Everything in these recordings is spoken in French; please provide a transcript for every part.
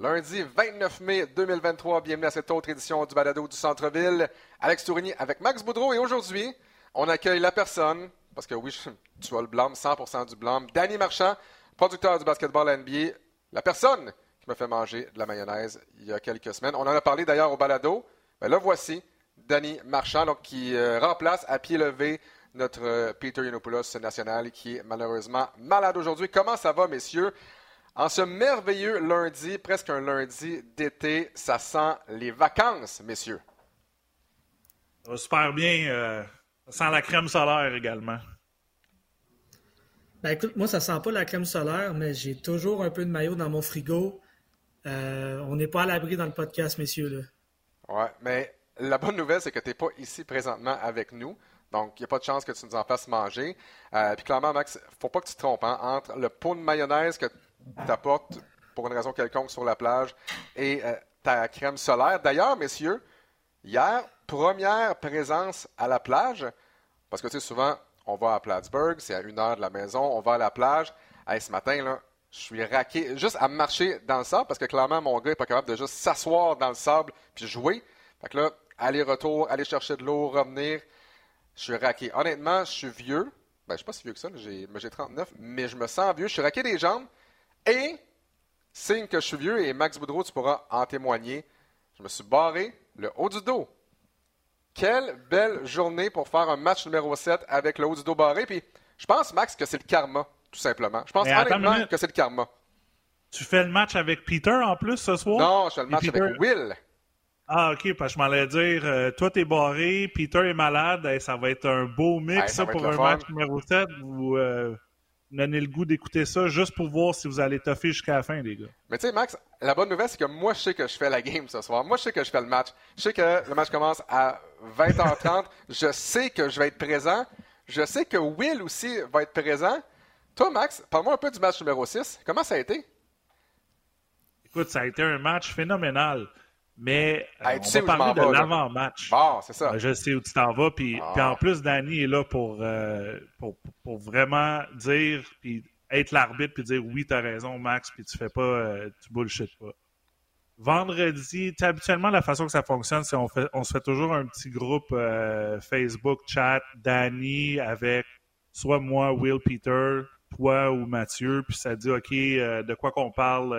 Lundi 29 mai 2023, bienvenue à cette autre édition du Balado du Centre-Ville. Alex Tourigny avec Max Boudreau et aujourd'hui, on accueille la personne, parce que oui, tu as le blâme, 100% du blâme, Danny Marchand, producteur du basketball NBA, la personne qui m'a fait manger de la mayonnaise il y a quelques semaines. On en a parlé d'ailleurs au Balado. Ben le voici, Danny Marchand, donc, qui euh, remplace à pied levé notre euh, Peter Yiannopoulos national qui est malheureusement malade aujourd'hui. Comment ça va, messieurs? En ce merveilleux lundi, presque un lundi d'été, ça sent les vacances, messieurs. Ça va super bien. euh, ça sent la crème solaire également. Ben écoute, moi, ça sent pas la crème solaire, mais j'ai toujours un peu de maillot dans mon frigo. Euh, on n'est pas à l'abri dans le podcast, messieurs. Là. Ouais, mais la bonne nouvelle, c'est que tu n'es pas ici présentement avec nous. Donc, il n'y a pas de chance que tu nous en fasses manger. Euh, puis clairement, Max, faut pas que tu te trompes hein, entre le pot de mayonnaise que tu apportes pour une raison quelconque sur la plage et euh, ta crème solaire. D'ailleurs, messieurs, hier, première présence à la plage, parce que tu sais, souvent, on va à Plattsburgh, c'est à une heure de la maison, on va à la plage. Hey, ce matin, là, je suis raqué juste à marcher dans le sable parce que clairement, mon gars n'est pas capable de juste s'asseoir dans le sable puis jouer. Fait que là, aller-retour, aller chercher de l'eau, revenir. Je suis raqué. Honnêtement, je suis vieux. Ben, je suis pas si vieux que ça, j'ai 39, mais je me sens vieux. Je suis raqué des jambes. Et, signe que je suis vieux, et Max Boudreau, tu pourras en témoigner, je me suis barré le haut du dos. Quelle belle journée pour faire un match numéro 7 avec le haut du dos barré. Puis, je pense, Max, que c'est le karma, tout simplement. Je pense honnêtement que c'est le karma. Tu fais le match avec Peter en plus ce soir? Non, je fais le match Peter- avec Will. Ah, ok, parce que je m'en allais dire, euh, toi t'es barré, Peter est malade, hey, ça va être un beau mix Hey, ça ça, va pour un match numéro 7. Vous euh, me donnez le goût d'écouter ça juste pour voir si vous allez toffer jusqu'à la fin, les gars. Mais tu sais, Max, la bonne nouvelle, c'est que moi, je sais que je fais la game ce soir. Moi, je sais que je fais le match. Je sais que le match commence à 20h30. je sais que je vais être présent. Je sais que Will aussi va être présent. Toi, Max, parle-moi un peu du match numéro 6. Comment ça a été? Écoute, ça a été un match phénoménal, mais euh, Hey, on va parler de l'avant-match. Bon, c'est ça. Euh, Je sais où tu t'en vas. Puis, Ah. puis en plus, Danny est là pour, euh, pour, pour vraiment dire, puis être l'arbitre, puis dire oui, t'as raison, Max, puis tu fais pas, euh, tu bullshit pas. Vendredi, habituellement, la façon que ça fonctionne, c'est on, fait, on se fait toujours un petit groupe euh, Facebook, chat, Danny avec soit moi, Will, Peter, toi ou Mathieu, puis ça dit, OK, de quoi qu'on parle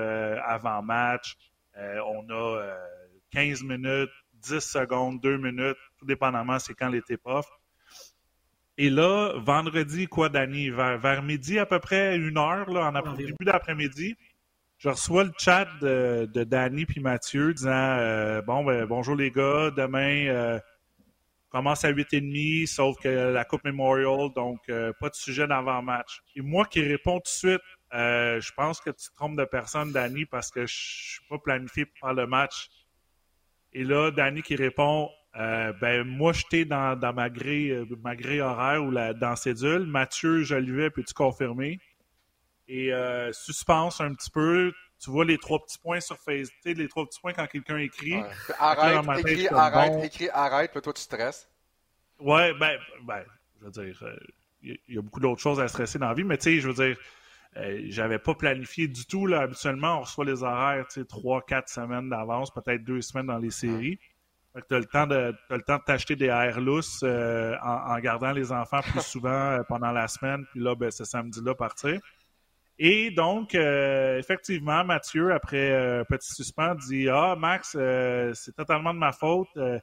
avant match. On a 15 minutes, 10 secondes, 2 minutes, tout dépendamment c'est quand les tip off. Et là, vendredi, quoi, Danny, vers, vers midi à peu près, une heure, là, en après- début d'après-midi, je reçois le chat de, de Danny puis Mathieu disant euh, Bon, ben, bonjour les gars, demain, euh, commence à 8h30, sauf que la Coupe Memorial, donc euh, pas de sujet d'avant-match. Et moi qui réponds tout de suite, je pense que tu te trompes de personne, Danny, parce que je suis pas planifié pour faire le match. Et là, Danny qui répond euh, Ben, moi, j'étais dans, dans ma grille, euh, ma grille horaire ou la, dans cédule. Mathieu, Jolivet, peux-tu confirmer? Et euh, suspense un petit peu. Tu vois les trois petits points sur Facebook, les trois petits points quand quelqu'un écrit. Ouais. Arrête, tête, écris arrête, bon. écris arrête, puis toi, tu stresses. Ouais, ben, ben, je veux dire, il y, il y a beaucoup d'autres choses à stresser dans la vie, mais tu sais, je veux dire, euh, j'avais pas planifié du tout. Là. Habituellement, on reçoit les horaires, tu sais, trois, quatre semaines d'avance, peut-être deux semaines dans les séries. Fait que t'as le temps de t'as le temps de t'acheter des airs lousses euh, en, en gardant les enfants plus souvent euh, pendant la semaine, puis là, ben, ce samedi-là, partir. Et donc, euh, effectivement, Mathieu, après euh, un petit suspens, dit Ah, Max, euh, c'est totalement de ma faute. Euh,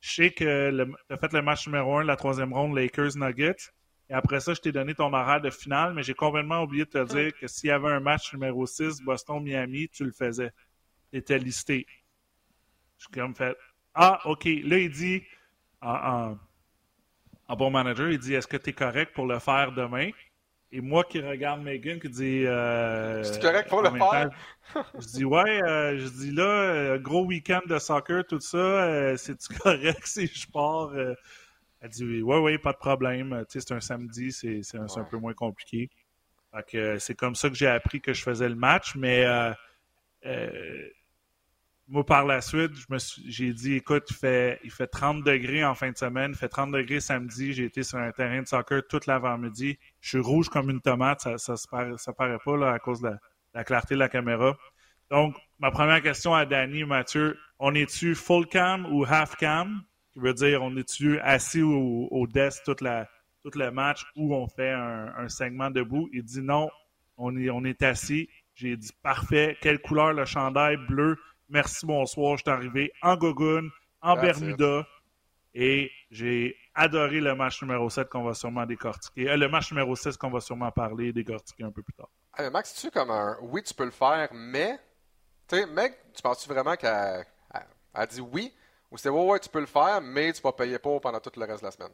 je sais que tu as fait le match numéro un de la troisième ronde, Lakers-Nuggets. Et après ça, je t'ai donné ton horaire de finale, mais j'ai complètement oublié de te dire que s'il y avait un match numéro 6, Boston-Miami, tu le faisais. Tu étais listé. Je suis comme fait Ah, OK. Là, il dit en, en- en bon manager, il dit Est-ce que tu es correct pour le faire demain? et moi qui regarde Megan qui dit. Euh, c'est correct pour le faire. je dis ouais, euh, je dis là, euh, gros week-end de soccer, tout ça, c'est-tu correct si je pars? Elle dit ouais, ouais, pas de problème. Tu sais, c'est un samedi, c'est, un, un, peu moins compliqué. c'est comme ça que j'ai appris que je faisais le match, mais moi, par la suite, j'ai dit, écoute, il fait, il fait 30 degrés en fin de semaine, il fait 30 degrés samedi, j'ai été sur un terrain de soccer toute l'avant-midi. Je suis rouge comme une tomate, ça ça, ça, paraît, pas là, à cause de la, clarté de la caméra. Donc, ma première question à Danny Mathieu, on est-tu full cam ou half cam? Qui veut dire, on est-tu assis au, au desk toute la, tout le match ou on fait un, un segment debout? Il dit non, on est, on est assis. J'ai dit parfait. Quelle couleur le chandail? Bleu? merci, bonsoir, je suis arrivé en Gogun, en Bermuda, et j'ai adoré le match numéro 7 qu'on va sûrement décortiquer. Euh, le match numéro 6 qu'on va sûrement parler et décortiquer un peu plus tard. Max, tu comme un oui, tu peux le faire, mais. Tu sais, mec, tu penses-tu vraiment qu'elle a dit oui? Ou c'est ouais, ouais, tu peux le faire, mais tu vas payer pour pendant tout le reste de la semaine?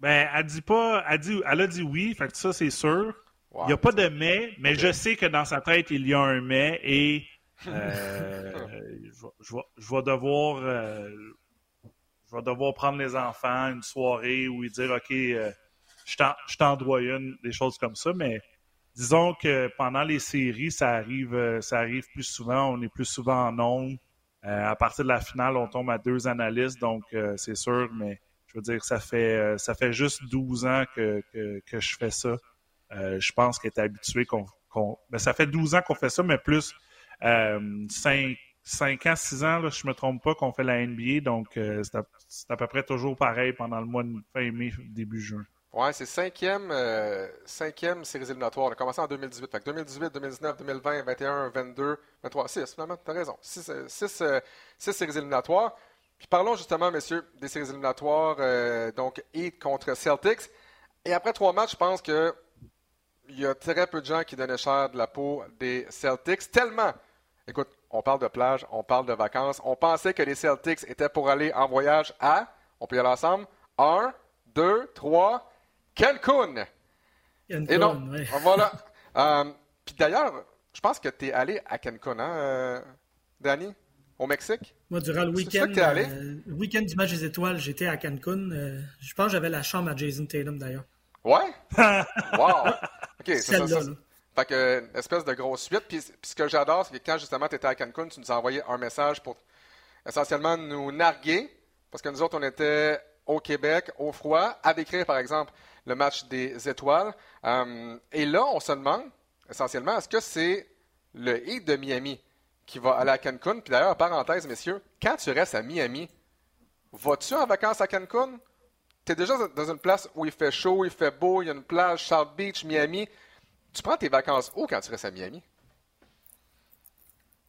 Ben, elle dit pas. Elle, dit, elle a dit oui, fait que ça, c'est sûr. Il n'y a pas de mais, mais je sais que dans sa tête, il y a un mais et euh, je, vais, devoir, euh, je vais devoir prendre les enfants une soirée où ils dire OK, euh, je t'en dois une, des choses comme ça, mais disons que pendant les séries, ça arrive, ça arrive plus souvent, on est plus souvent en nombre. À partir de la finale, on tombe à deux analystes, donc c'est sûr, mais je veux dire, ça fait ça fait juste 12 ans que, que, je fais ça. je pense est habitué qu'on. Ben, ça fait 12 ans qu'on fait ça, mais plus 5, euh, ans, 6 ans, là, je me trompe pas, qu'on fait la NBA. Donc, euh, c'est à, peu près toujours pareil pendant le mois de fin mai, début juin. Ouais, c'est cinquième, euh, cinquième séries éliminatoires. On a commencé en 2018. Fait 2018, 2019, 2020, 21, 22, 23, 6, finalement, tu as raison. 6, 6, séries éliminatoires. Puis parlons justement, messieurs, des séries éliminatoires, donc Heat contre Celtics. Et après trois matchs, je pense que il y a très peu de gens qui donnaient cher de la peau des Celtics, tellement Écoute, on parle de plage, on parle de vacances. On pensait que les Celtics étaient pour aller en voyage à, on peut y aller ensemble, un, deux, trois, Cancun. Et non, oui. voilà. euh, Puis d'ailleurs, je pense que tu es allé à Cancun, hein, euh, Danny, au Mexique? Moi, durant le week-end, euh, le week-end du match des étoiles, j'étais à Cancun. Euh, je pense que j'avais la chambre à Jason Tatum, d'ailleurs. Ouais? wow! OK, c'est ça, ça, fait que, espèce de grosse suite. Puis, ce que j'adore, c'est que quand justement tu étais à Cancun, tu nous as envoyé un message pour essentiellement nous narguer, parce que nous autres, on était au Québec, au froid, à décrire par exemple le match des étoiles. Euh, et là, on se demande essentiellement, est-ce que c'est le Heat de Miami qui va aller à Cancun? Puis d'ailleurs, parenthèse, messieurs, quand tu restes à Miami, vas-tu en vacances à Cancun? Tu es déjà dans une place où il fait chaud, il fait beau, il y a une plage, South Beach, Miami. Tu prends tes vacances où quand tu restes à Miami?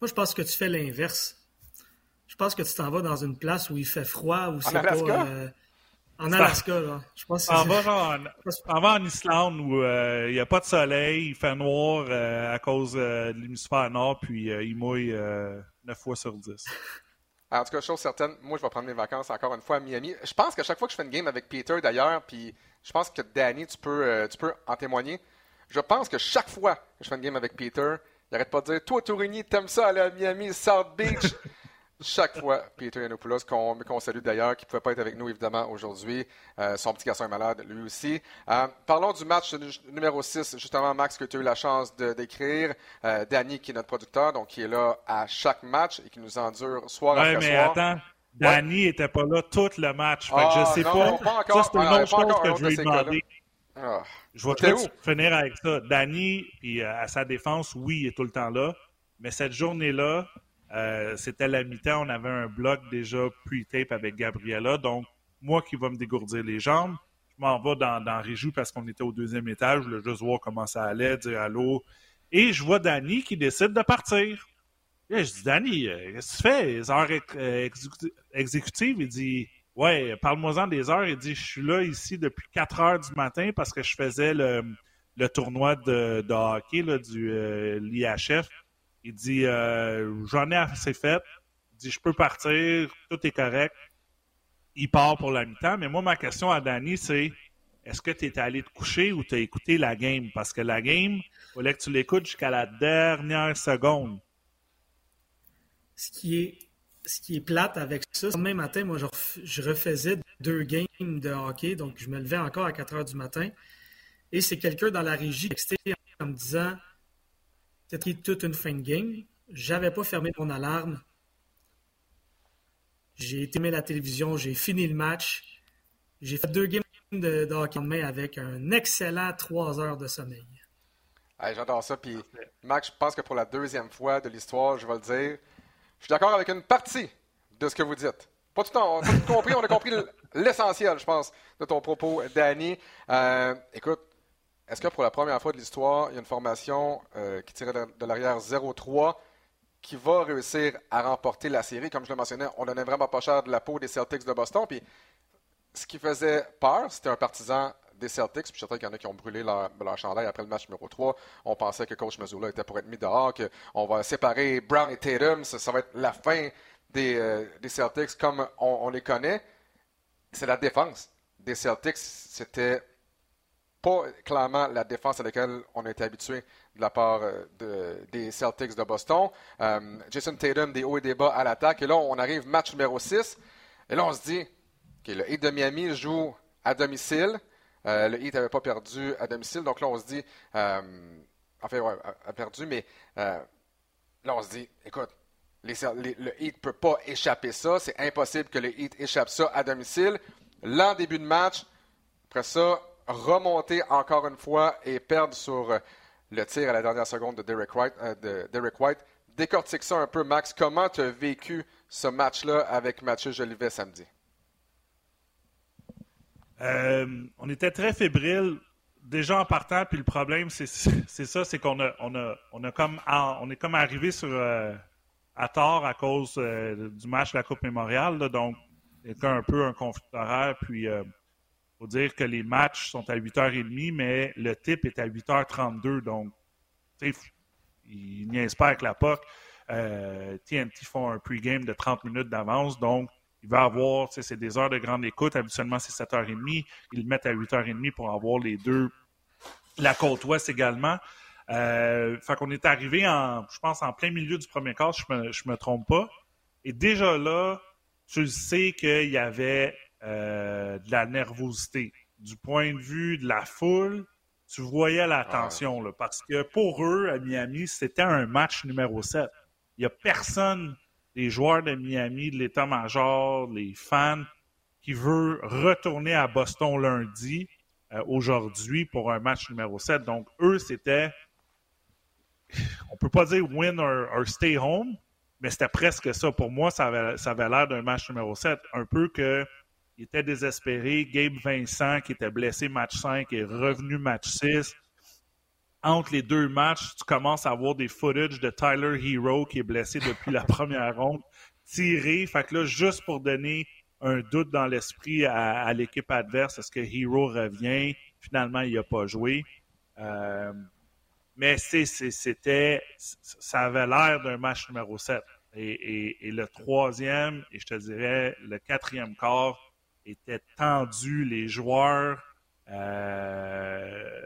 Moi, je pense que tu fais l'inverse. Je pense que tu t'en vas dans une place où il fait froid, où c'est pas. Euh, en Alaska, là. Je pense en, va en, en Islande où euh, il n'y a pas de soleil, il fait noir euh, à cause de l'hémisphère nord, puis il mouille 9 fois sur 10. En tout cas, chose certaine, moi, je vais prendre mes vacances encore une fois à Miami. Je pense qu'à chaque fois que je fais une game avec Peter, d'ailleurs, puis je pense que Danny, tu peux, tu peux en témoigner. Je pense que chaque fois que je fais une game avec Peter, il n'arrête pas de dire Toi, Tourigny, t'aimes ça aller à Miami, South Beach Chaque fois, Peter Yanopoulos, qu'on salue d'ailleurs, qui ne pouvait pas être avec nous évidemment aujourd'hui. Euh, son petit garçon est malade, lui aussi. Euh, parlons du match numéro 6, justement, Max, que tu as eu la chance décrire. Euh, Danny, qui est notre producteur, donc qui est là à chaque match et qui nous endure soir après mais soir. Attends. Danny n'était pas là tout le match. Fait que je ah, sais pas. ça, c'est une autre chose que je lui ai demandé. Ah. Je vais tout finir avec ça. Danny, puis euh, à sa défense, oui, il est tout le temps là. Mais cette journée-là, euh, c'était la mi-temps. On avait un bloc déjà pre-tape avec Gabriella. Donc, moi qui va me dégourdir les jambes, je m'en vais dans, dans Réjou parce qu'on était au deuxième étage. Je voulais juste voir comment ça allait, dire allô. Et je vois Danny qui décide de partir. Je dis, Danny, euh, qu'est-ce que tu fais? Les heures exécutives? Il dit, Ouais, parle-moi-en des heures. Il dit Je suis là ici depuis 4 heures du matin parce que je faisais le, tournoi de, hockey là, du euh, l'IHF. Il dit euh, J'en ai assez fait. Il dit Je peux partir, tout est correct. Il part pour la mi-temps. Mais moi, ma question à Danny, c'est est-ce que tu es allé te coucher ou tu as écouté la game? Parce que la game, il fallait que tu l'écoutes jusqu'à la dernière seconde. Ce qui est, ce qui est plate avec ça, le même matin, moi, je, refaisais deux games de hockey, donc je me levais encore à 4 heures du matin. Et c'est quelqu'un dans la régie qui en me disant c'était toute une fin de game. J'avais pas fermé mon alarme. J'ai éteint la télévision, j'ai fini le match. J'ai fait deux games de, hockey en main avec un excellent trois heures de sommeil. J'adore ça. Puis, Max, je pense que pour la deuxième fois de l'histoire, je vais le dire, je suis d'accord avec une partie de ce que vous dites. Pas tout, on a tout compris, on a compris l'essentiel, je pense, de ton propos, Danny. Euh, écoute, est-ce que pour la première fois de l'histoire, il y a une formation euh, qui tirait de, l'arrière 0-3 qui va réussir à remporter la série? Comme je le mentionnais, on donnait vraiment pas cher de la peau des Celtics de Boston. Puis ce qui faisait peur, c'était un partisan des Celtics. Puis je suis qu'il y en a qui ont brûlé leur, chandail après le match numéro 3. On pensait que coach Mazzola était pour être mis dehors, qu'on va séparer Brown et Tatum. Ça, va être la fin des, euh, Celtics comme on, les connaît. C'est la défense des Celtics. C'était pas clairement la défense à laquelle on était habitué de la part euh, des Celtics de Boston. Euh, Jason Tatum, des hauts et des bas à l'attaque. Et là, on arrive match numéro 6. Et là, on se dit, le Heat de Miami joue à domicile. Euh, le Heat n'avait pas perdu à domicile. Donc là, on se dit, enfin, ouais, a perdu, mais là, on se dit, écoute, le Heat ne peut pas échapper ça. C'est impossible que le Heat échappe ça à domicile. L'an début de match, après ça, remonter encore une fois et perdre sur le tir à la dernière seconde de Derek White. de Derek White. Décortique ça un peu, Max. Comment tu as vécu ce match-là avec Mathieu Jolivet samedi? Euh, on était très fébrile déjà en partant, puis le problème, c'est ça, c'est qu'on a, on a, on a comme, on est comme arrivé sur, euh, à tort à cause euh, du match de la Coupe Mémoriale, donc c'était un peu un conflit horaire, puis dire que les matchs sont à 8h30, mais le type est à 8h32, donc, il niaise pas avec la POC. TNT font un pre-game de 30 minutes d'avance, donc il va avoir, c'est des heures de grande écoute. Habituellement, c'est 7h30. Ils le mettent à 8h30 pour avoir les deux. La côte ouest également. Euh, fait qu'on est arrivé en, je pense, en plein milieu du premier quart, je me, je me trompe pas. Et déjà là, tu sais qu'il y avait euh, de la nervosité. Du point de vue de la foule, tu voyais la tension, là, parce que pour eux, à Miami, c'était un match numéro 7. Il n'y a personne les joueurs de Miami, de l'état-major, les fans, qui veulent retourner à Boston lundi, euh, aujourd'hui, pour un match numéro 7. Donc, eux, c'était, on peut pas dire win or, stay home, mais c'était presque ça. Pour moi, ça avait, ça avait l'air d'un match numéro 7. Un peu que il était désespéré. Gabe Vincent, qui était blessé match 5, est revenu match 6 entre les deux matchs, tu commences à avoir des footage de Tyler Hero qui est blessé depuis la première ronde, tiré. Fait que là, juste pour donner un doute dans l'esprit à, l'équipe adverse, est-ce que Hero revient? Finalement, il n'a pas joué. Euh, mais c'était, ça avait l'air d'un match numéro 7. Et, le troisième, et je te dirais le quatrième quart, était tendu. Les joueurs euh,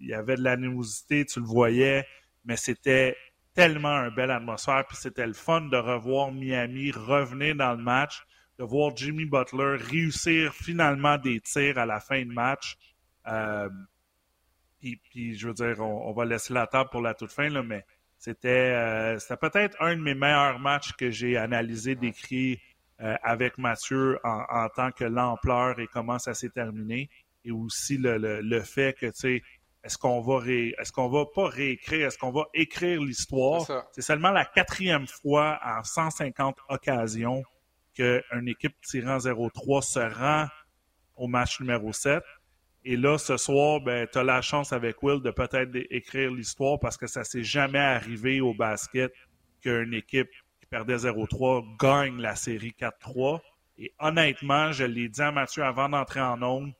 il y avait de l'animosité, tu le voyais, mais c'était tellement une belle atmosphère, puis c'était le fun de revoir Miami revenir dans le match, de voir Jimmy Butler réussir finalement des tirs à la fin de match. Euh, puis, je veux dire, on, va laisser la table pour la toute fin, là, mais c'était euh, peut-être un de mes meilleurs matchs que j'ai analysé, décrit euh, avec Mathieu en, en, tant que l'ampleur et comment ça s'est terminé. Et aussi le, le, le fait que, tu sais, est-ce qu'on va est-ce qu'on va pas réécrire, est-ce qu'on va écrire l'histoire? C'est seulement la quatrième fois en 150 occasions qu'une équipe tirant 0-3 se rend au match numéro 7. Et là, ce soir, ben, tu as la chance avec Will de peut-être écrire l'histoire parce que ça s'est jamais arrivé au basket qu'une équipe qui perdait 0-3 gagne la série 4-3. Et honnêtement, je l'ai dit à Mathieu avant d'entrer en ondes,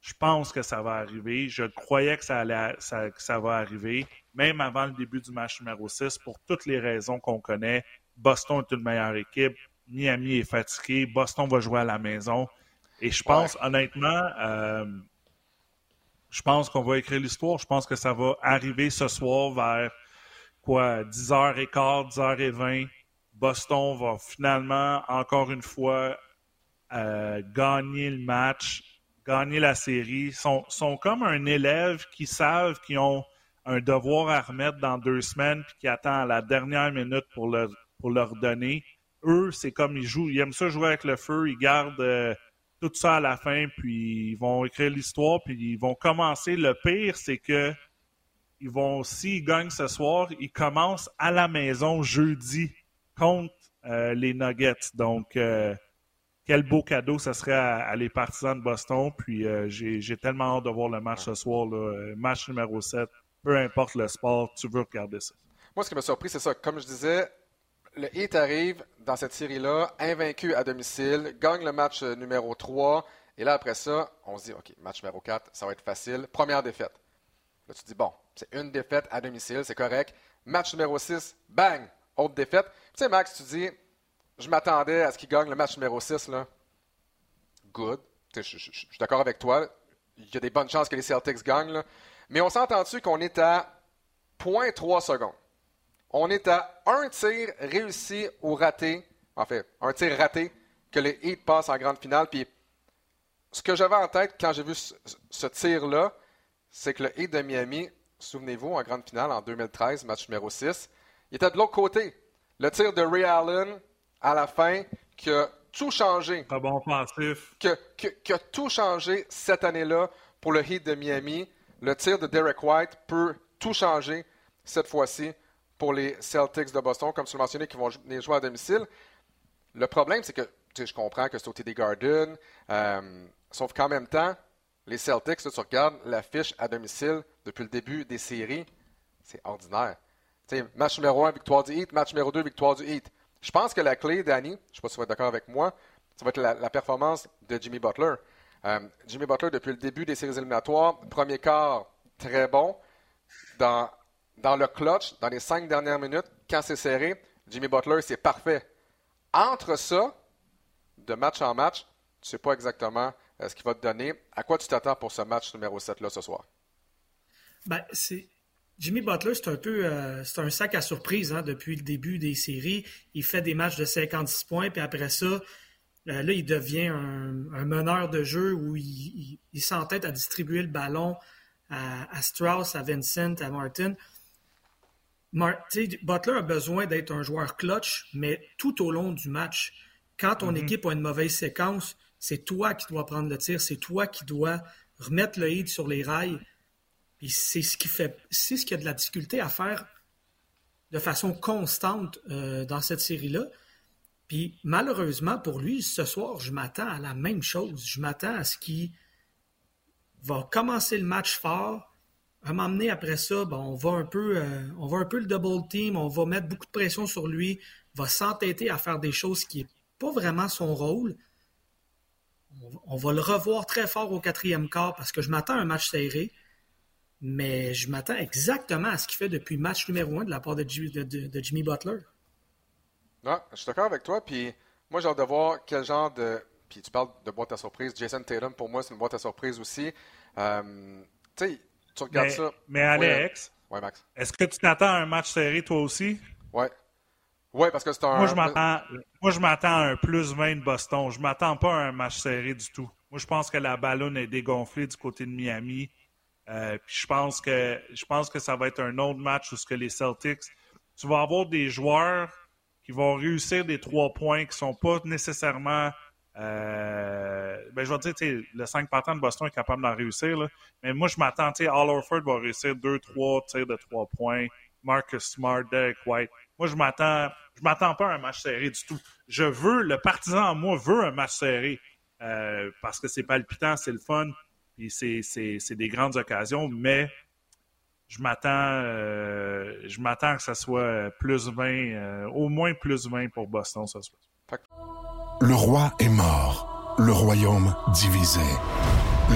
je pense que ça va arriver. Je croyais que ça, allait, ça, que ça va arriver, même avant le début du match numéro 6, pour toutes les raisons qu'on connaît. Boston est une meilleure équipe. Miami est fatigué. Boston va jouer à la maison. Et je pense, honnêtement, euh, Je pense qu'on va écrire l'histoire. Je pense que ça va arriver ce soir vers quoi 10h15, 10h20. Boston va finalement, encore une fois, euh, gagner le match, gagner la série. Sont, sont comme un élève qui savent qu'ils ont un devoir à remettre dans deux semaines puis qui attend à la dernière minute pour leur, pour leur donner. Eux, c'est comme ils jouent, ils aiment ça jouer avec le feu, ils gardent euh, tout ça à la fin, puis ils vont écrire l'histoire, puis ils vont commencer. Le pire, c'est que ils vont, s'ils gagnent ce soir, ils commencent à la maison jeudi contre euh, les Nuggets. Donc, euh, quel beau cadeau ce serait à, les partisans de Boston. Puis j'ai tellement hâte de voir le match ce soir. Là. Match numéro 7 peu importe le sport, tu veux regarder ça. Moi, ce qui m'a surpris, c'est ça. Comme je disais, le Heat arrive dans cette série-là, invaincu à domicile, gagne le match euh, numéro 3. Et là, après ça, on se dit, OK, match numéro 4, ça va être facile. Première défaite. Là, tu dis, bon, c'est une défaite à domicile, c'est correct. Match numéro 6, bang, autre défaite. Tu sais, Max, tu dis, je m'attendais à ce qu'il gagne le match numéro 6, là. Good. Je suis d'accord avec toi. Il y a des bonnes chances que les Celtics gagnent, là. Mais on s'entend-tu qu'on est à 0.3 secondes? On est à un tir réussi ou raté, en fait, un tir raté, que les Heat passent en grande finale. Puis ce que j'avais en tête quand j'ai vu ce, tir-là, c'est que le Heat de Miami, souvenez-vous, en grande finale en 2013, match numéro 6, il était de l'autre côté. Le tir de Ray Allen à la fin qui a tout changé. Pas bon pensif. qui a tout changé cette année-là pour le Heat de Miami le tir de Derek White peut tout changer cette fois-ci pour les Celtics de Boston, comme tu l'as mentionné, qui vont venir jouer à domicile. Le problème, c'est que je comprends que c'est au TD Garden, euh, sauf qu'en même temps, les Celtics, tu regardes l'affiche à domicile depuis le début des séries, c'est ordinaire. match numéro 1, victoire du Heat. Match numéro 2, victoire du Heat. Je pense que la clé, Danny, je ne sais pas si tu vas être d'accord avec moi, ça va être la performance de Jimmy Butler. Euh, Jimmy Butler, depuis le début des séries éliminatoires, premier quart, très bon. Dans, dans le clutch, dans les cinq dernières minutes, quand c'est serré, Jimmy Butler, c'est parfait. Entre ça, de match en match, tu ne sais pas exactement ce qu'il va te donner. À quoi tu t'attends pour ce match numéro 7-là ce soir? Ben, c'est... Jimmy Butler, c'est un peu euh, c'est un sac à surprise hein, depuis le début des séries. Il fait des matchs de 56 points, puis après ça, euh, là, il devient un, meneur de jeu où il, s'entête à distribuer le ballon à, Strauss, à Vincent, à Martin. Butler a besoin d'être un joueur clutch, mais tout au long du match. Quand ton mm-hmm. équipe a une mauvaise séquence, c'est toi qui dois prendre le tir, c'est toi qui dois remettre le hit sur les rails. C'est ce qui fait, c'est ce qui a de la difficulté à faire de façon constante euh, dans cette série-là. Puis malheureusement pour lui, ce soir, je m'attends à la même chose. Je m'attends à ce qu'il va commencer le match fort. À m'emmener après ça, ben, on va un peu, euh, on va un peu le double team, on va mettre beaucoup de pression sur lui, va s'entêter à faire des choses qui n'est pas vraiment son rôle. On, va le revoir très fort au quatrième quart parce que je m'attends à un match serré, mais je m'attends exactement à ce qu'il fait depuis le match numéro un de la part de Jimmy Butler. Non, je suis d'accord avec toi. Puis moi, j'ai hâte de voir quel genre de. Puis tu parles de boîte à surprise. Jason Tatum, pour moi, c'est une boîte à surprise aussi. Euh, tu sais, tu regardes ça. Mais Alex, ouais, Max. est-ce que tu t'attends à un match serré toi aussi? Ouais. Ouais, parce que c'est un. Moi, je m'attends, moi, je m'attends à un plus 20 de Boston. Je m'attends pas à un match serré du tout. Moi, je pense que la ballonne est dégonflée du côté de Miami. Euh, puis je pense que je pense que ça va être un autre match où ce que les Celtics, tu vas avoir des joueurs qui vont réussir des trois points qui sont pas nécessairement. Euh, ben, je vais dire, le 5 partant de Boston est capable d'en réussir. Là. Mais moi, je m'attends, Al Orford va réussir deux, trois tirs de trois points. Marcus Smart, Derek White. Moi, je m'attends, je m'attends pas à un match serré du tout. Je veux, le partisan en moi veut un match serré euh, parce que c'est palpitant, c'est le fun, puis c'est des grandes occasions, mais je m'attends euh, je m'attends que ça soit plus 20, euh, au moins plus 20 pour Boston ce soir. Le roi est mort, le royaume divisé.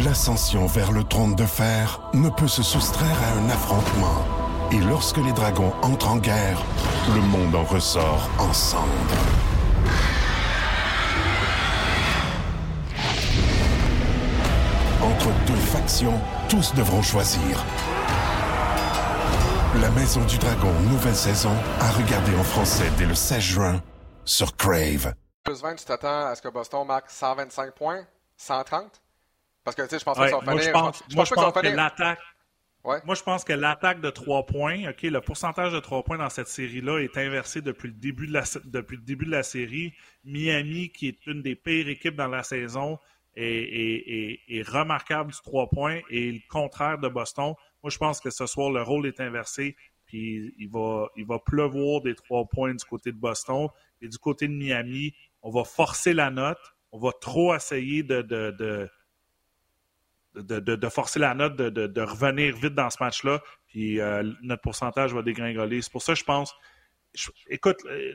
L'ascension vers le trône de fer ne peut se soustraire à un affrontement. Et lorsque les dragons entrent en guerre, le monde en ressort ensemble. Entre entre deux factions, tous devront choisir. La Maison du Dragon, nouvelle saison, à regarder en français dès le 16 juin sur Crave. Plus 20, tu t'attends à ce que Boston marque 125 points? 130? Parce que, tu sais, je pense Ouais, pas que ça va moi, je finir. pense, je moi, pense je pas que ça pense va que finir. l'attaque. Moi, je pense que l'attaque de 3 points, OK, le pourcentage de 3 points dans cette série-là est inversé depuis le début de la, depuis le début de la série. Miami, qui est une des pires équipes dans la saison, est, est- est- remarquable du 3 points et le contraire de Boston. Moi, je pense que ce soir, le rôle est inversé. Puis il va, il va pleuvoir des 3 points du côté de Boston. Et du côté de Miami, on va forcer la note. On va trop essayer de, de, de, de, de- de forcer la note, de, de- de revenir vite dans ce match-là, puis euh, notre pourcentage va dégringoler. C'est pour ça que je pense. je- écoute, euh,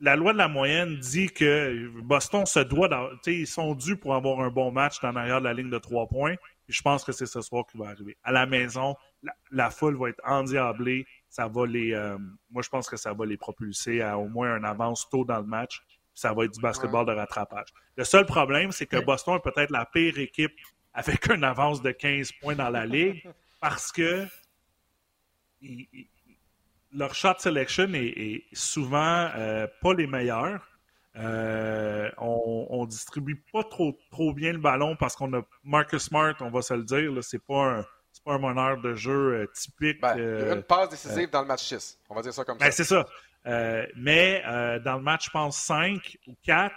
la loi de la moyenne dit que Boston se doit. d'avoir- tu sais, Ils sont dus pour avoir un bon match dans l'arrière de la ligne de trois points. Puis je pense que c'est ce soir qui va arriver. À la maison, la, la foule va être endiablée. Ça va les. euh, moi, je pense que ça va les propulser à au moins un avance tôt dans le match. Ça va être du basketball de rattrapage. Le seul problème, c'est que Boston est peut-être la pire équipe avec une avance de 15 points dans la ligue parce que leur shot selection est, est souvent euh, pas les meilleurs. Euh, on, distribue pas trop, trop bien le ballon parce qu'on a Marcus Smart, on va se le dire, c'est pas un c'est pas un meneur de jeu euh, typique. Ben, il y a une passe décisive dans le match 6. On va dire ça comme ben, ça. c'est ça. Mais dans le match, je pense 5 ou 4,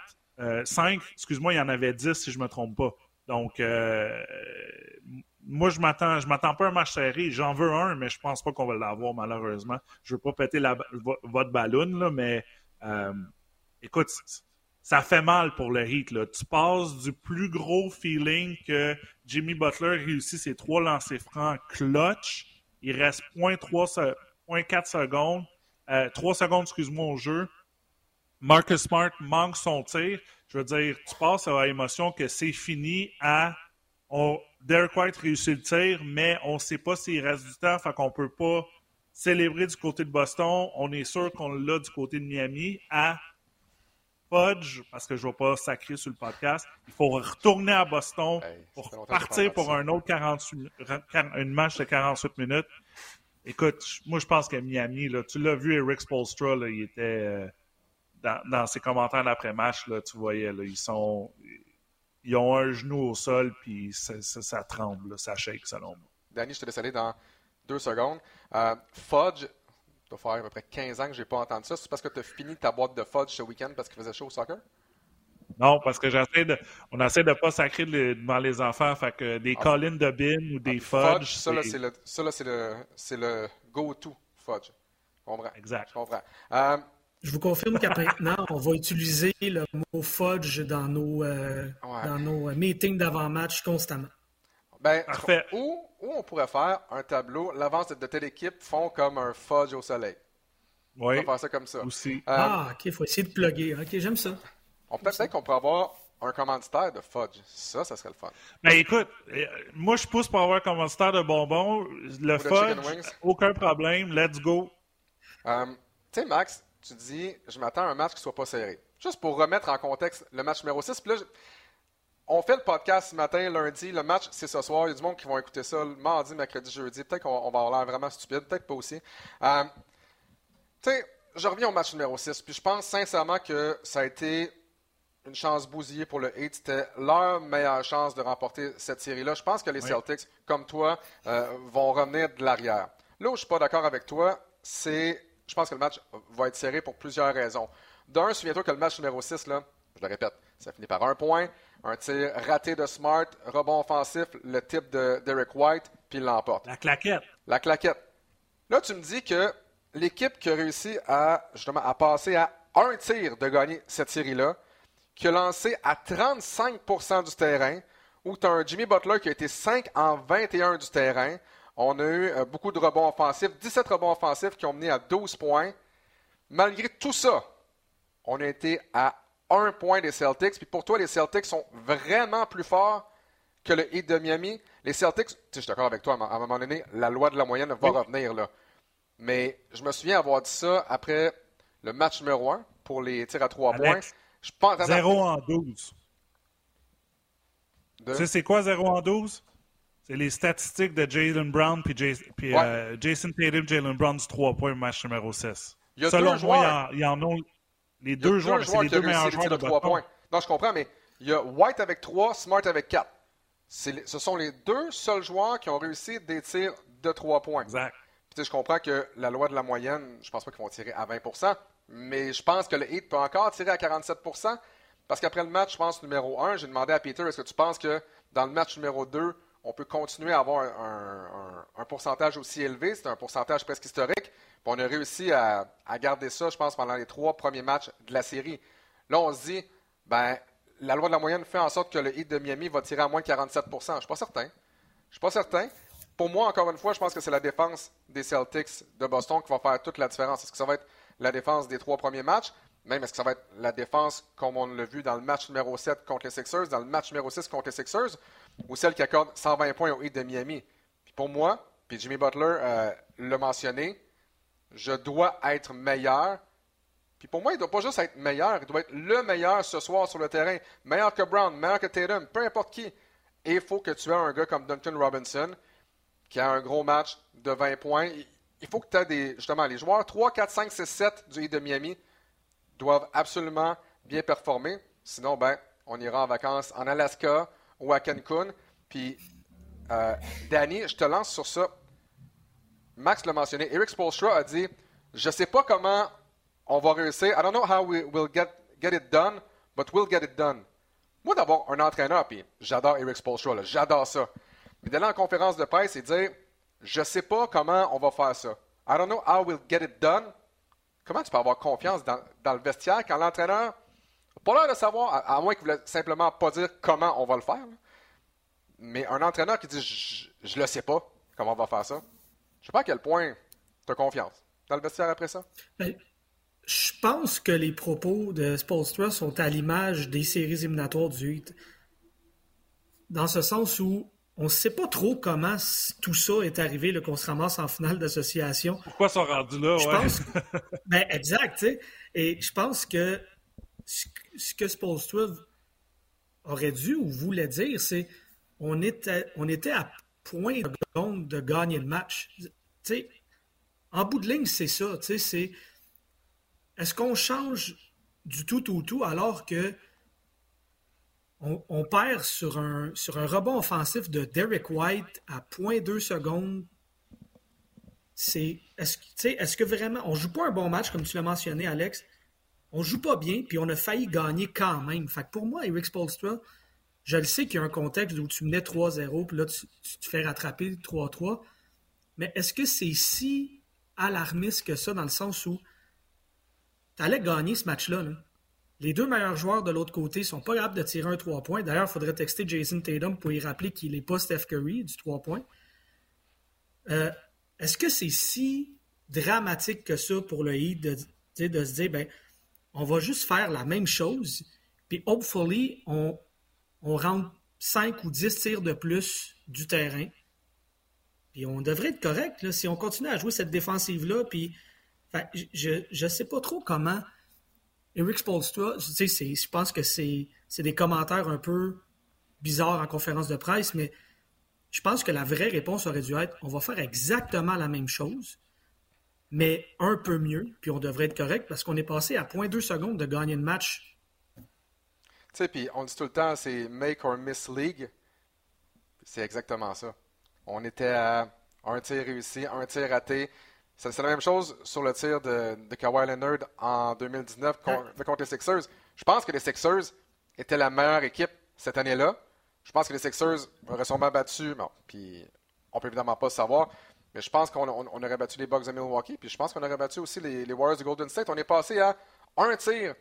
5, excuse-moi, il y en avait 10 si je me trompe pas. Donc, euh, moi, je m'attends, je m'attends pas à un match serré. J'en veux un, mais je pense pas qu'on va l'avoir, malheureusement. Je veux pas péter votre ballon, là, mais euh, écoute, ça fait mal pour le Heat. Là. Tu passes du plus gros feeling que Jimmy Butler réussit ses trois lancers francs clutch. Il reste 0.3 se- 0.4 secondes. Euh, 3 secondes, excuse-moi, au jeu. Marcus Smart manque son tir. Je veux dire, tu passes à l'émotion que c'est fini à on, Derek White réussit le tir, mais on ne sait pas s'il reste du temps, fait qu'on peut pas célébrer du côté de Boston. On est sûr qu'on l'a du côté de Miami à Fudge, parce que je ne vais pas sacrer sur le podcast. Il faut retourner à Boston Hey, pour partir pour un autre 48, une match de 48 minutes. Écoute, moi je pense que Miami, là, tu l'as vu, Eric Spolstra, là, il était euh, dans, dans ses commentaires d'après-match, tu voyais, là, ils sont. Ils ont un genou au sol, puis ça, ça- ça tremble, là, ça shake selon moi. Danny, je te laisse aller dans deux secondes. Euh, Fudge, ça doit faire à peu près 15 ans que je n'ai pas entendu ça. C'est parce que tu as fini ta boîte de Fudge ce week-end parce qu'il faisait chaud au soccer? Non, parce que j'essaie de. On essaie de pas sacrer le- devant les enfants, fait que des Ah. collines de bin ou des Fudge, fudge. ça, là, c'est- le, le, le go-to Fudge. Je comprends. Exact. Je comprends. Euh, Je vous confirme qu'à maintenant, on va utiliser le mot fudge dans nos, euh, Ouais. dans nos euh, meetings d'avant-match constamment. ben, Parfait. Ou, ou on pourrait faire un tableau, l'avance de, telle équipe font comme un Fudge au soleil. On Oui, va faire ça comme ça. aussi. Euh, Ah, ok, il faut essayer de plugger. Ok, j'aime ça. on peut peut-être qu'on pourrait avoir un commanditaire de Fudge. Ça, ça serait le fun. Ben écoute, moi je pousse pour avoir un commanditaire de bonbons. Le Ou fudge, aucun problème, let's go. Euh, tu sais, Max, tu dis, je m'attends à un match qui soit pas serré. Juste pour remettre en contexte le match numéro 6. Puis là, on fait le podcast ce matin, lundi. Le match, c'est ce soir. Il y a du monde qui vont écouter ça le mardi, mercredi, jeudi. Peut-être qu'on on va avoir l'air vraiment stupide, peut-être pas aussi. Euh, tu sais, je reviens au match numéro 6. Puis je pense sincèrement que ça a été une chance bousillée pour le Heat. C'était leur meilleure chance de remporter cette série-là. Je pense que les Oui. Celtics, comme toi, euh, vont revenir de l'arrière. Là où je suis pas d'accord avec toi, c'est je pense que le match va être serré pour plusieurs raisons. D'un, souviens-toi que le match numéro 6, là, je le répète, ça finit par un point, un tir raté de Smart, rebond offensif, le type de Derek White, puis il l'emporte. La claquette. La claquette. Là, tu me dis que l'équipe qui a réussi à, justement, à passer à un tir de gagner cette série-là, qui a lancé à 35% du terrain, où tu as un Jimmy Butler qui a été 5 en 21 du terrain. On a eu euh, beaucoup de rebonds offensifs, 17 rebonds offensifs qui ont mené à 12 points. Malgré tout ça, on a été à un point des Celtics. Puis pour toi, les Celtics sont vraiment plus forts que le Heat de Miami. Les Celtics, tu sais, je suis d'accord avec toi, à un moment donné, la loi de la moyenne va revenir là. Mais je me souviens avoir dit ça après le match numéro 1 pour les tirs à 3 points. Je pense attends, 0 en 12. de- Tu sais c'est quoi 0 en 12? C'est les statistiques de Jalen Brown puis, euh, Jason Tatum, Jalen Brown du 3 points match numéro 6. Il y a Selon deux joueurs, il y en, a les deux, joueurs, c'est les deux meilleurs joueurs de 3 points. Non, je comprends, mais il y a White avec 3, Smart avec 4. Ce sont les deux seuls joueurs qui ont réussi des tirs de 3 points. Exact. Puis, je comprends que la loi de la moyenne, je pense pas qu'ils vont tirer à 20% mais je pense que le Heat peut encore tirer à 47% parce qu'après le match, je pense, numéro 1, j'ai demandé à Peter, est-ce que tu penses que dans le match numéro 2, on peut continuer à avoir un, pourcentage aussi élevé? C'est un pourcentage presque historique. On a réussi à, garder ça, je pense, pendant les trois premiers matchs de la série. Là, on se dit, ben, la loi de la moyenne fait en sorte que le Heat de Miami va tirer à moins de 47% Je ne suis pas certain. Je ne suis pas certain. Pour moi, encore une fois, je pense que c'est la défense des Celtics de Boston qui va faire toute la différence. Est-ce que ça va être la défense des trois premiers matchs? Même est-ce que ça va être la défense comme on l'a vu dans le match numéro 7 contre les Sixers, dans le match numéro 6 contre les Sixers, ou celle qui accorde 120 points au Heat de Miami? Puis pour moi, puis Jimmy Butler euh, l'a mentionné, je dois être meilleur. Puis pour moi, il ne doit pas juste être meilleur, il doit être le meilleur ce soir sur le terrain. Meilleur que Brown, meilleur que Tatum, peu importe qui. Et il faut que tu aies un gars comme Duncan Robinson qui a un gros match de 20 points. Il faut que tu aies des, justement les joueurs 3, 4, 5, 6, 7 du Heat de Miami doivent absolument bien performer. Sinon, ben, on ira en vacances en Alaska ou à Cancun. Puis, euh, Danny, je te lance sur ça. Max l'a mentionné. Eric Spolstra a dit Je ne sais pas comment on va réussir. I don't know how we will get, get it done, but we'll get it done. Moi, d'avoir un entraîneur, puis j'adore Eric Spolstra, j'adore ça. Mais d'aller en conférence de presse et dire Je ne sais pas comment on va faire ça. I don't know how we'll get it done, Comment tu peux avoir confiance dans, le vestiaire quand l'entraîneur pas l'air de savoir, à, moins qu'il ne voulait simplement pas dire comment on va le faire. Mais un entraîneur qui dit Je ne le sais pas, comment on va faire ça. Je ne sais pas à quel point tu as confiance dans le vestiaire après ça. Ben, je pense que les propos de Spolstra sont à l'image des séries éliminatoires du 8. Dans ce sens où on ne sait pas trop comment tout ça est arrivé, qu'on se ramasse en finale d'association. Pourquoi sont rendus là, je Pense, ben, exact, tu sais. Et je pense que ce que Spolstra aurait dû ou voulait dire, c'est on était, on était à point de de gagner le match. En bout de ligne, c'est ça. C'est est-ce qu'on change du tout au tout alors que on, perd sur un, sur un rebond offensif de Derek White à 0.2 secondes. C'est, est-ce, est que vraiment. On joue pas un bon match, comme tu l'as mentionné, Alex. On joue pas bien, puis on a failli gagner quand même. Fait pour moi, Eric Spolstra, je le sais qu'il y a un contexte où tu menais 3-0, puis là, tu, te fais rattraper 3-3. Mais est-ce que c'est si alarmiste que ça, dans le sens où tu allais gagner ce match-là? Là? Les deux meilleurs joueurs de l'autre côté sont pas capables de tirer un 3 points. D'ailleurs, il faudrait texter Jason Tatum pour y rappeler qu'il n'est pas Steph Curry du 3 points. Euh, est-ce que c'est si dramatique que ça pour le Heat de, se dire, ben, on va juste faire la même chose, puis hopefully, on, on rentre 5 ou 10 tirs de plus du terrain? Puis on devrait être correct si on continue à jouer cette défensive-là. Je ne sais pas trop comment Eric Spolstra, je pense que c'est des commentaires un peu bizarres en conférence de presse, mais je pense que la vraie réponse aurait dû être on va faire exactement la même chose, mais un peu mieux, puis on devrait être correct parce qu'on est passé à 0.2 secondes de gagner le match. Tu sais, puis on dit tout le temps c'est make or miss league. C'est exactement ça. On était à un tir réussi, un tir raté. C'est la même chose sur le tir de, de Kawhi Leonard en 2019 contre, les Sixers. Je pense que les Sixers étaient la meilleure équipe cette année-là. Je pense que les Sixers auraient sûrement battu, bon, puis on peut évidemment pas savoir, mais je pense qu'on aurait battu les Bucks de Milwaukee, puis je pense qu'on aurait battu aussi les, Warriors de Golden State. On est passé à un tir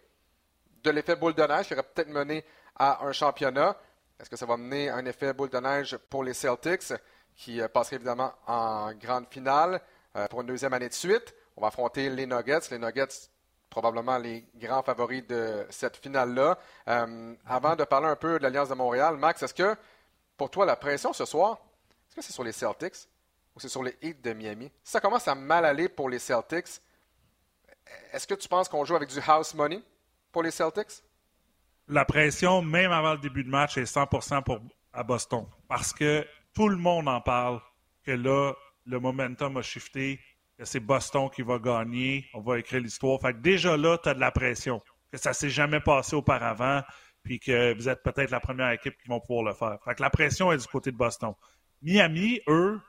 de l'effet boule de neige qui aurait peut-être mené à un championnat. Est-ce que ça va mener à un effet boule de neige pour les Celtics, qui euh, passeraient évidemment en grande finale? Euh, pour une deuxième année de suite. On va affronter les Nuggets. Les Nuggets, probablement les grands favoris de cette finale-là. Euh, avant de parler un peu de l'Alliance de Montréal, Max, est-ce que pour toi, la pression ce soir, est-ce que c'est sur les Celtics ou c'est sur les Heat de Miami? Ça commence à mal aller pour les Celtics, est-ce que tu penses qu'on joue avec du house money pour les Celtics? La pression, même avant le début de match, est 100% pour, à Boston. Parce que tout le monde en parle que là, le momentum a shifté, que c'est Boston qui va gagner, on va écrire l'histoire. Fait que déjà là, tu as de la pression, que ça s'est jamais passé auparavant, puis que vous êtes peut-être la première équipe qui vont pouvoir le faire. Fait que la pression est du côté de Boston. Miami, eux,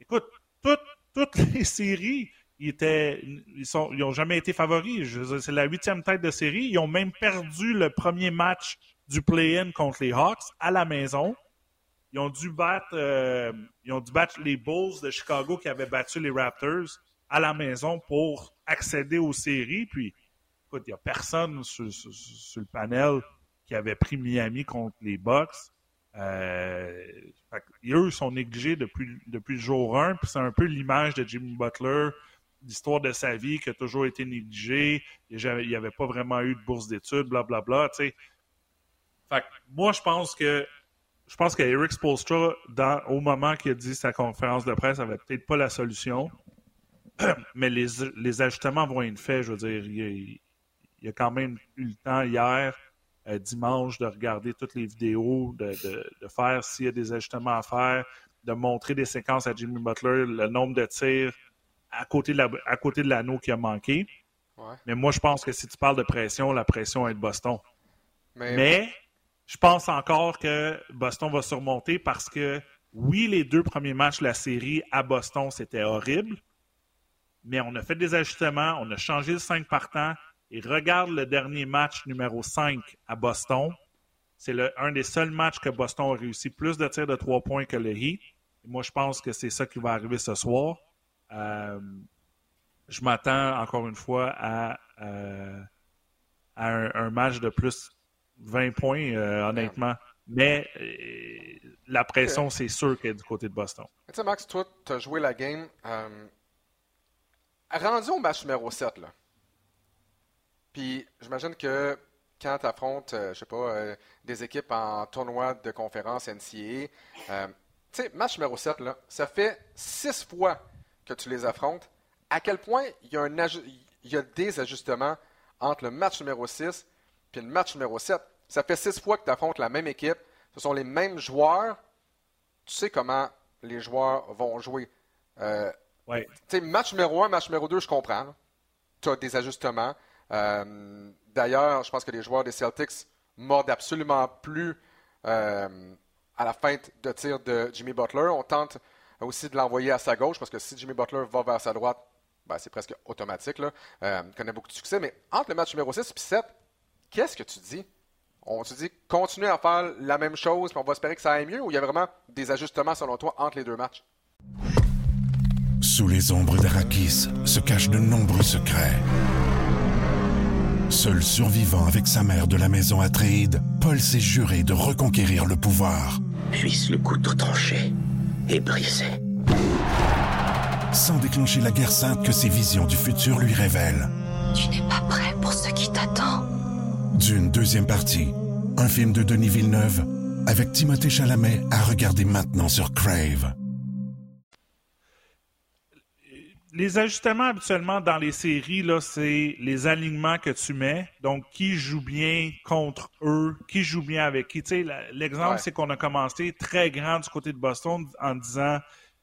écoute, toutes, toutes les séries, ils étaient, ils sont, ils ont jamais été favoris. C'est la huitième tête de série. Ils ont même perdu le premier match du play-in contre les Hawks à la maison. Ils ont dû battre, euh, ils ont dû battre les Bulls de Chicago qui avaient battu les Raptors à la maison pour accéder aux séries. Puis, écoute, il n'y a personne sur, le panel qui avait pris Miami contre les Bucks. Euh, eux sont négligés depuis, depuis le jour 1, puis c'est un peu l'image de Jimmy Butler, l'histoire de sa vie qui a toujours été négligée. Il n'y avait pas vraiment eu de bourse d'études, blablabla. Fait moi, je pense que je pense qu'Eric Spolstra, au moment qu'il a dit sa conférence de presse, n'avait peut-être pas la solution. Mais les, les, ajustements vont être faits. Je veux dire, il, a quand même eu le temps hier, euh, dimanche, de regarder toutes les vidéos, de, faire s'il y a des ajustements à faire, de montrer des séquences à Jimmy Butler, le nombre de tirs à côté de l'anneau qui a manqué. Mais moi, je pense que si tu parles de pression, la pression est de Boston. Mais je pense encore que Boston va surmonter parce que, oui, les deux premiers matchs de la série à Boston, c'était horrible, mais on a fait des ajustements, on a changé le 5 partant, et regarde le dernier match numéro 5 à Boston. C'est un des seuls matchs que Boston a réussi plus de tirs de trois points que le Heat. moi, je pense que c'est ça qui va arriver ce soir. Euh, je m'attends encore une fois à, euh, un, match de plus 20 points, euh, honnêtement. Mais euh, la pression, c'est sûr qu'elle est du côté de Boston. Tu sais, Max, toi, tu as joué la game. Euh, rendu au match numéro 7, là. Puis, j'imagine que quand tu affrontes, je sais pas, des équipes en tournoi de conférence NCAA, tu sais, match numéro 7, là, ça fait six fois que tu les affrontes. À quel point il y a, un il y a des ajustements entre le match numéro 6 puis le match numéro 7. Ça fait six fois que tu affrontes la même équipe. Ce sont les mêmes joueurs. Tu sais comment les joueurs vont jouer. Euh, match numéro 1, match numéro 2, je comprends. Tu as des ajustements. Euh, d'ailleurs, je pense que les joueurs des Celtics mordent absolument plus euh, à la feinte de tir de Jimmy Butler. On tente aussi de l'envoyer à sa gauche parce que si Jimmy Butler va vers sa droite, ben, c'est presque automatique. Là. il connaît beaucoup de succès. Mais entre le match numéro 6 et 7, qu'est-ce que tu dis? On se dit continuer à faire la même chose, puis on va espérer que ça aille mieux, ou il y a vraiment des ajustements selon toi entre les deux matchs? Sous les ombres d'Arakis se cachent de nombreux secrets. Seul survivant avec sa mère de la maison Atréide, Paul s'est juré de reconquérir le pouvoir. Puisse le couteau tranché et brisé. Sans déclencher la guerre sainte que ses visions du futur lui révèlent. Tu n'es pas prêt pour ce qui t'attend d'une deuxième partie. Un film de Denis Villeneuve avec Timothée Chalamet à regarder maintenant sur Crave. Les ajustements habituellement dans les séries, là, c'est les alignements que tu mets. Donc, qui joue bien contre eux, qui joue bien avec qui. L'exemple, c'est qu'on a commencé très grand du côté de Boston en disant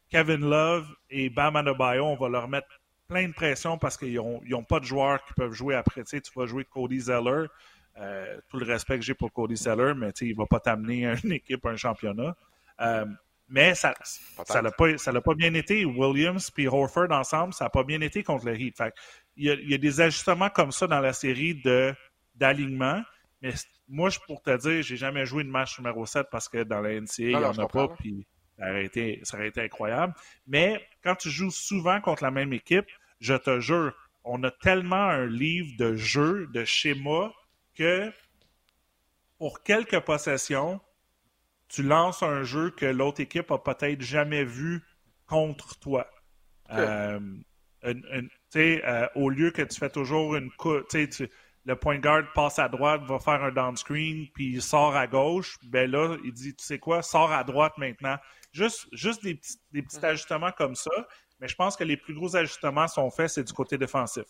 Kevin Love et Bam Adebayo, on va leur mettre plein de pression parce qu'ils n'ont pas de joueurs qui peuvent jouer après. Tu vas jouer Cody Zeller. Euh, tout le respect que j'ai pour Cody Seller, mais il ne va pas t'amener une équipe, un championnat. Euh, mais ça ça n'a pas, pas bien été. Williams et Horford ensemble, ça n'a pas bien été contre le Heat. il, y a, des ajustements comme ça dans la série de, d'alignement. Mais moi, pour te dire, j'ai jamais joué une match numéro 7 parce que dans la NCA, il n'y en a pas. Puis ça aurait, été, ça aurait été incroyable. Mais quand tu joues souvent contre la même équipe, je te jure, on a tellement un livre de jeu, de schéma, que pour quelques possessions, tu lances un jeu que l'autre équipe a peut-être jamais vu contre toi. Euh, euh, au lieu que tu fais toujours une tu, le point guard passe à droite, va faire un down screen, puis il sort à gauche, ben là, il dit, tu sais quoi, sors à droite maintenant. Juste, juste des, petits, des petits mm-hmm. ajustements comme ça, mais je pense que les plus gros ajustements sont faits, c'est du côté défensif.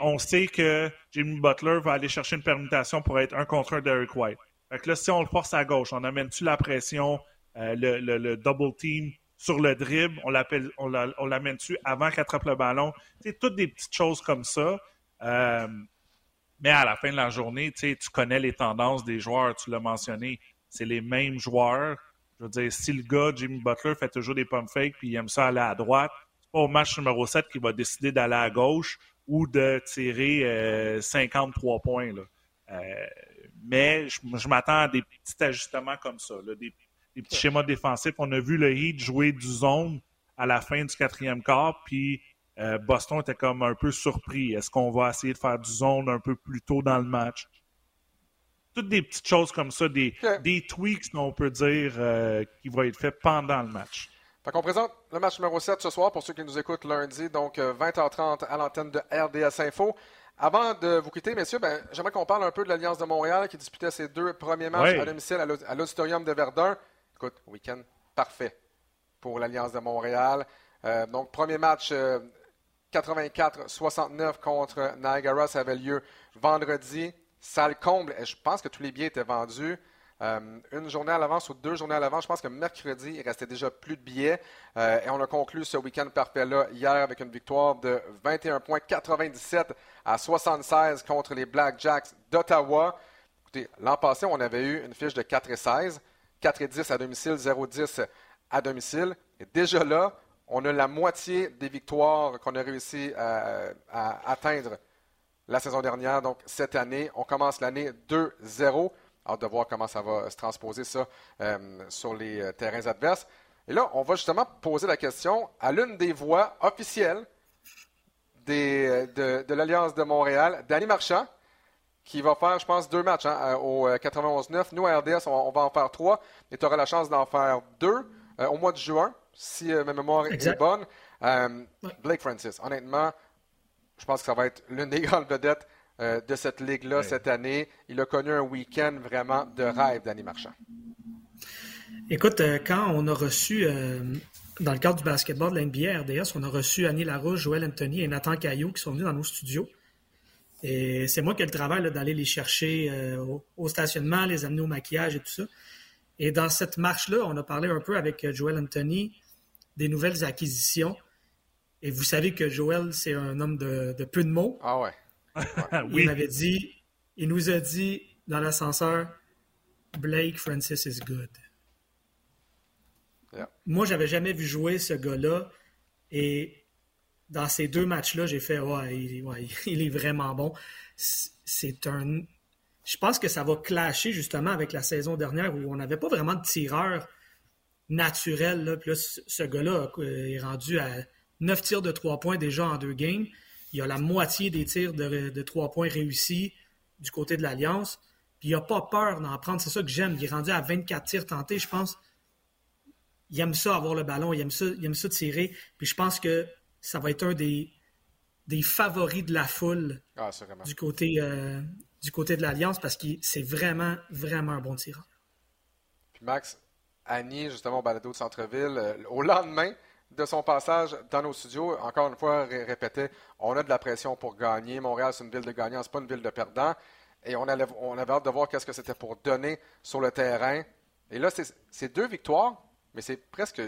On sait que Jimmy Butler va aller chercher une permutation pour être un contre un d'Eric White. Fait que là, si on le force à gauche, on amène-tu la pression le, double team sur le dribble, on l'appelle, on l'amène dessus avant qu'il attrape le ballon? Toutes des petites choses comme ça. mais à la fin de la journée, tu connais les tendances des joueurs, tu l'as mentionné. C'est les mêmes joueurs. Je veux dire, si le gars, Jimmy Butler, fait toujours des pump fakes puis il aime ça aller à droite, c'est pas au match numéro 7 qu'il va décider d'aller à gauche ou de tirer 53 points. Là. Euh, mais je, m'attends à des petits ajustements comme ça, des, petits schémas défensifs. On a vu le Heat jouer du zone à la fin du quatrième quart, puis euh, Boston était comme un peu surpris. Est-ce qu'on va essayer de faire du zone un peu plus tôt dans le match? Toutes des petites choses comme ça, des, des tweaks, on peut dire, euh, qui vont être faits pendant le match. Fait qu'on présente le match numéro 7 ce soir pour ceux qui nous écoutent lundi, donc 20h30 à l'antenne de RDS Info. Avant de vous quitter, messieurs, ben, j'aimerais qu'on parle un peu de l'Alliance de Montréal qui disputait ses deux premiers matchs à domicile à l'Auditorium de Verdun. Écoute, week-end parfait pour l'Alliance de Montréal. Euh, donc, premier match 84-69 euh, contre Niagara, ça avait lieu vendredi. Salle comble, et je pense que tous les billets étaient vendus. Euh, une journée à l'avance ou deux journées à l'avance. Je pense que mercredi, il restait déjà plus de billets. Euh, et on a conclu ce week-end parfait-là hier avec une victoire de 21 points, 97 à 76 contre les Blackjacks d'Ottawa. Écoutez, l'an passé, on avait eu une fiche de 4 et 16, 4 et 10 à domicile, 0-10 à domicile. Et déjà là, on a la moitié des victoires qu'on a réussi à, à atteindre la saison dernière. Donc, cette année, on commence l'année 2-0. Hâte de voir comment ça va se transposer ça euh, sur les euh, terrains adverses. Et là, on va justement poser la question à l'une des voix officielles des, de, l'Alliance de Montréal, Danny Marchand, qui va faire, je pense, deux matchs hein, au 91-9. Euh, Nous, à RDS, on, va en faire trois, et tu auras la chance d'en faire deux au mois de juin, si ma mémoire est bonne. Blake Francis, honnêtement, je pense que ça va être l'une des grandes vedettes euh, de cette ligue-là cette année. Il a connu un week-end vraiment de rêve, Danny Marchand. Écoute, euh, quand on a reçu, euh, dans le cadre du basketball de l'NBA RDS, on a reçu Annie Larouche, Joël Anthony et Nathan Caillou qui sont venus dans nos studios. Et c'est moi qui ai le travail d'aller les chercher au, stationnement, les amener au maquillage et tout ça. Et dans cette marche-là, on a parlé un peu avec Joël Anthony des nouvelles acquisitions. Et vous savez que Joël, c'est un homme de, de peu de mots. Ah ouais. Il m'avait dit, il nous a dit dans l'ascenseur, Blake Francis is good. Moi, j'avais jamais vu jouer ce gars-là et dans ces deux matchs-là, j'ai fait ouais il, est vraiment bon. C'est un. Je pense que ça va clasher justement avec la saison dernière où on n'avait pas vraiment de tireur naturel. Là. Puis là, ce gars-là est rendu à 9 tirs de 3 points déjà en deux games. Il a la moitié des tirs de, trois points réussis du côté de l'Alliance. Puis il n'a pas peur d'en prendre. C'est ça que j'aime. Il est rendu à 24 tirs tentés, je pense. Il aime ça avoir le ballon, il aime ça, il aime ça tirer. Puis je pense que ça va être un des, des favoris de la foule ah, du, côté, euh, du côté de l'Alliance parce que c'est vraiment, vraiment un bon tireur. Puis Max, Annie, justement, au balado de centre-ville, euh, au lendemain, de son passage dans nos studios, encore une fois, répétait, on a de la pression pour gagner. Montréal, c'est une ville de gagnants, c'est pas une ville de perdants. Et on, avait hâte de voir qu'est-ce que c'était pour donner sur le terrain. Et là, c'est deux victoires, mais c'est presque,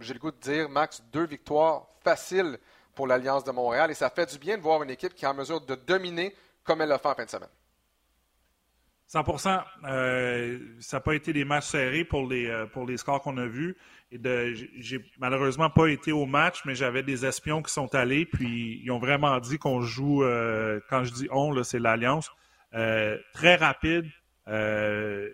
j'ai le goût de dire, Max, deux victoires faciles pour l'Alliance de Montréal. Et ça fait du bien de voir une équipe qui est en mesure de dominer comme elle l'a fait en fin de semaine. 100 euh, Ça n'a pas été des matchs serrés pour les, euh, pour les scores qu'on a vus. Et j'ai malheureusement pas été au match, mais j'avais des espions qui sont allés, puis ils ont vraiment dit qu'on joue, euh, quand je dis on, c'est l'Alliance, euh, très rapide. Euh,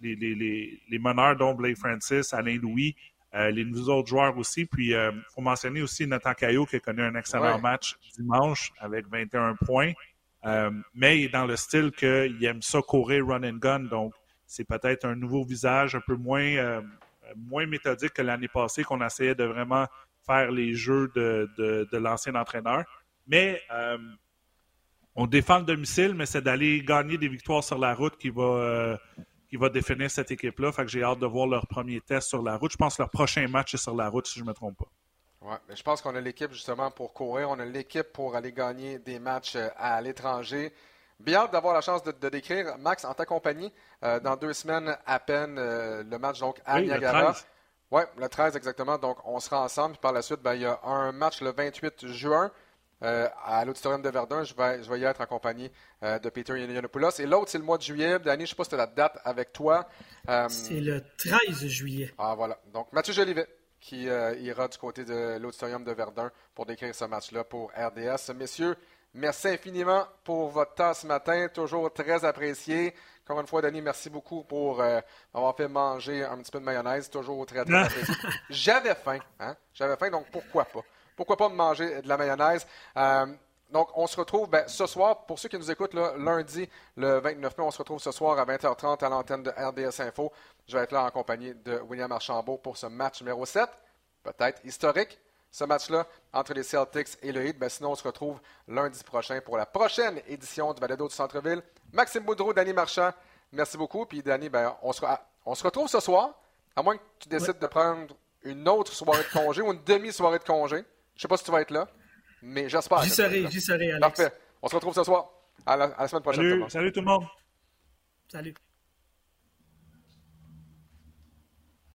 les, les, les, meneurs, dont Blake Francis, Alain Louis, les nouveaux autres joueurs aussi. Puis, il faut mentionner aussi Nathan Caillot qui a connu un excellent match dimanche avec 21 points. mais il est dans le style qu'il aime ça courir run and gun. Donc, c'est peut-être un nouveau visage un peu moins moins méthodique que l'année passée, qu'on essayait de vraiment faire les jeux de, l'ancien entraîneur. Mais euh, on défend le domicile, mais c'est d'aller gagner des victoires sur la route qui va, euh, qui va définir cette équipe-là. Fait que j'ai hâte de voir leur premier test sur la route. Je pense que leur prochain match est sur la route, si je ne me trompe pas. Oui, mais je pense qu'on a l'équipe justement pour courir. On a l'équipe pour aller gagner des matchs euh, à l'étranger. Bien hâte d'avoir la chance de, décrire, Max, en ta compagnie, dans deux semaines à peine, le match donc à Niagara. Oui, le 13 exactement. Donc, on sera ensemble. par la suite, ben, il y a un match le 28 juin. Euh, à l'Auditorium de Verdun. Je vais, je vais y être en compagnie euh, de Peter Yanopoulos. Et l'autre, c'est le mois de juillet. Danny, je ne sais pas si tu as la date avec toi. Euh, c'est le 13 juillet. Ah, voilà. Donc, Mathieu Jolivet qui ira du côté de l'Auditorium de Verdun pour décrire ce match-là pour RDS. Messieurs, merci infiniment pour votre temps ce matin. Toujours très apprécié. Encore une fois, Danny, merci beaucoup pour avoir fait manger un petit peu de mayonnaise. Toujours très, très apprécié. J'avais faim. Hein? J'avais faim, donc pourquoi pas? pourquoi pas me manger de la mayonnaise? Euh, donc, on se retrouve ben, ce soir, pour ceux qui nous écoutent, lundi, le 29 mai, on se retrouve ce soir à 20h30 à l'antenne de RDS Info. Je vais être là en compagnie de William Archambault pour ce match numéro 7, peut-être historique, ce match-là, entre les Celtics et le Heat. Ben, sinon, on se retrouve lundi prochain pour la prochaine édition du Balado du Centre-Ville. Maxime Boudreau, Danny Marchand, merci beaucoup. Puis, Danny, ben, on, se, on se retrouve ce soir, à moins que tu décides de prendre une autre soirée de congé ou une demi-soirée de congé. Je sais pas si tu vas être là, mais j'espère. J'y serai, j'y serai, Alex. Parfait. On se retrouve ce soir. À la, semaine prochaine. Salut, salut tout le monde. Salut.